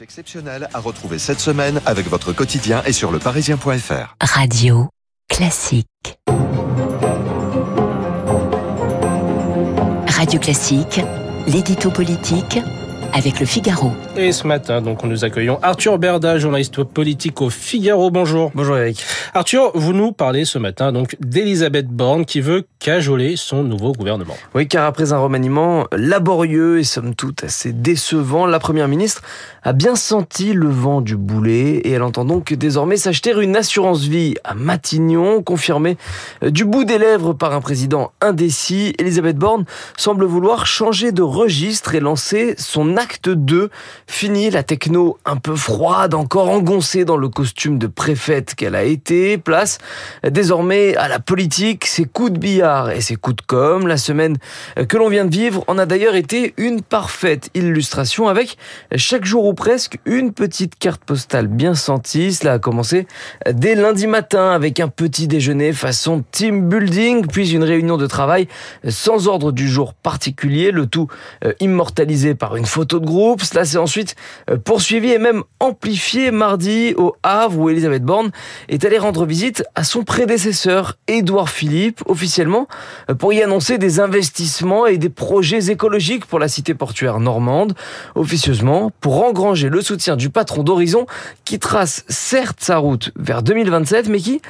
Exceptionnel à retrouver cette semaine avec votre quotidien et sur leparisien.fr. Radio classique. Radio classique, l'édito politique avec le Figaro. Et ce matin, donc, nous accueillons Arthur Berda, journaliste politique au Figaro. Bonjour. Bonjour Eric. Arthur, vous nous parlez ce matin donc d'Elisabeth Borne qui veut cajoler son nouveau gouvernement. Oui, car après un remaniement laborieux et somme toute assez décevant, la première ministre a bien senti le vent du boulet et elle entend donc désormais s'acheter une assurance vie à Matignon, confirmée du bout des lèvres par un président indécis. Elisabeth Borne semble vouloir changer de registre et lancer son acte 2. Fini la techno un peu froide, encore engoncée dans le costume de préfète qu'elle a été. Place désormais à la politique, ses coups de billard et ses coups de com. La semaine que l'on vient de vivre en a d'ailleurs été une parfaite illustration avec chaque jour ou presque une petite carte postale bien sentie. Cela a commencé dès lundi matin avec un petit déjeuner façon team building, puis une réunion de travail sans ordre du jour particulier, le tout immortalisé par une photo de groupe. Cela s'est ensuite euh, poursuivi et même amplifié mardi au Havre où Elisabeth Borne est allée rendre visite à son prédécesseur Édouard Philippe officiellement euh, pour y annoncer des investissements et des projets écologiques pour la cité portuaire normande. Officieusement pour engranger le soutien du patron d'Horizon qui trace certes sa route vers 2027 mais qui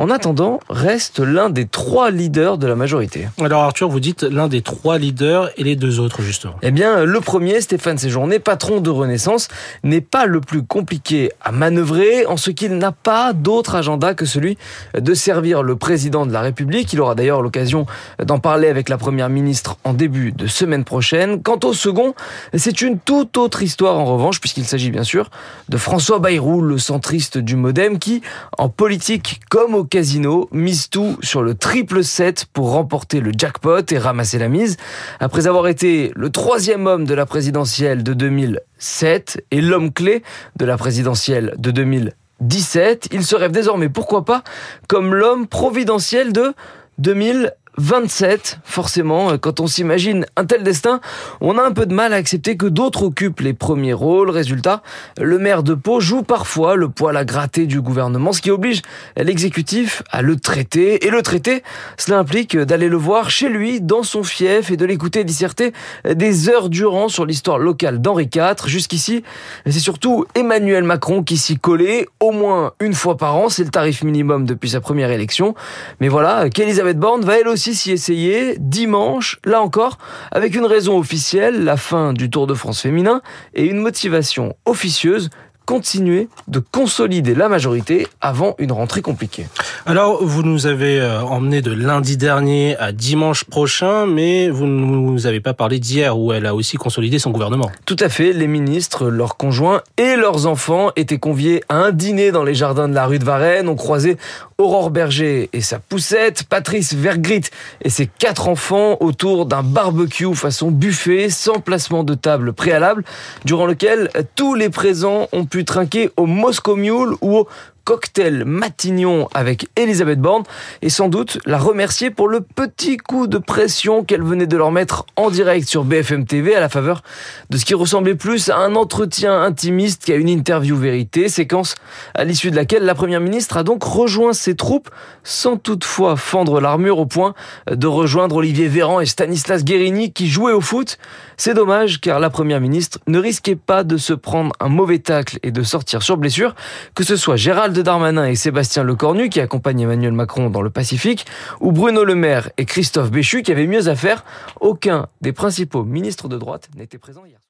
en attendant, reste l'un des trois leaders de la majorité. Alors Arthur, vous dites l'un des trois leaders et les deux autres justement. Eh bien, le premier, Stéphane Séjourné, patron de Renaissance, n'est pas le plus compliqué à manœuvrer en ce qu'il n'a pas d'autre agenda que celui de servir le président de la République. Il aura d'ailleurs l'occasion d'en parler avec la première ministre en début de semaine prochaine. Quant au second, c'est une toute autre histoire en revanche, puisqu'il s'agit bien sûr de François Bayrou, le centriste du Modem, qui, en politique comme au casino, mise tout sur le triple 7 pour remporter le jackpot et ramasser la mise. Après avoir été le troisième homme de la présidentielle de 2007 et l'homme clé de la présidentielle de 2017, il se rêve désormais, pourquoi pas, comme l'homme providentiel de 2000 27, forcément, quand on s'imagine un tel destin, on a un peu de mal à accepter que d'autres occupent les premiers rôles. Résultat, le maire de Pau joue parfois le poil à gratter du gouvernement, ce qui oblige l'exécutif à le traiter. Et le traiter, cela implique d'aller le voir chez lui, dans son fief, et de l'écouter disserter des heures durant sur l'histoire locale d'Henri IV. Jusqu'ici, c'est surtout Emmanuel Macron qui s'y collait, au moins une fois par an. C'est le tarif minimum depuis sa première élection. Mais voilà, qu'Elisabeth Borne va elle aussi s'y essayer dimanche, là encore, avec une raison officielle, la fin du Tour de France féminin, et une motivation officieuse, continuer de consolider la majorité avant une rentrée compliquée. Alors, vous nous avez euh, emmené de lundi dernier à dimanche prochain, mais vous ne nous avez pas parlé d'hier où elle a aussi consolidé son gouvernement. Tout à fait, les ministres, leurs conjoints et leurs enfants étaient conviés à un dîner dans les jardins de la rue de Varennes. On croisait Aurore Berger et sa poussette, Patrice Vergrit et ses quatre enfants autour d'un barbecue façon buffet sans placement de table préalable, durant lequel tous les présents ont pu trinquer au Moscow Mule ou au cocktail Matignon avec Elisabeth Borne et sans doute la remercier pour le petit coup de pression qu'elle venait de leur mettre en direct sur BFM TV à la faveur de ce qui ressemblait plus à un entretien intimiste qu'à une interview vérité, séquence à l'issue de laquelle la première ministre a donc rejoint ses troupes sans toutefois fendre l'armure au point de rejoindre Olivier Véran et Stanislas Guérini qui jouaient au foot. C'est dommage car la première ministre ne risquait pas de se prendre un mauvais tacle et de sortir sur blessure, que ce soit Darmanin et Sébastien Lecornu qui accompagnent Emmanuel Macron dans le Pacifique, ou Bruno Le Maire et Christophe Béchu qui avaient mieux à faire. Aucun des principaux ministres de droite n'était présent hier.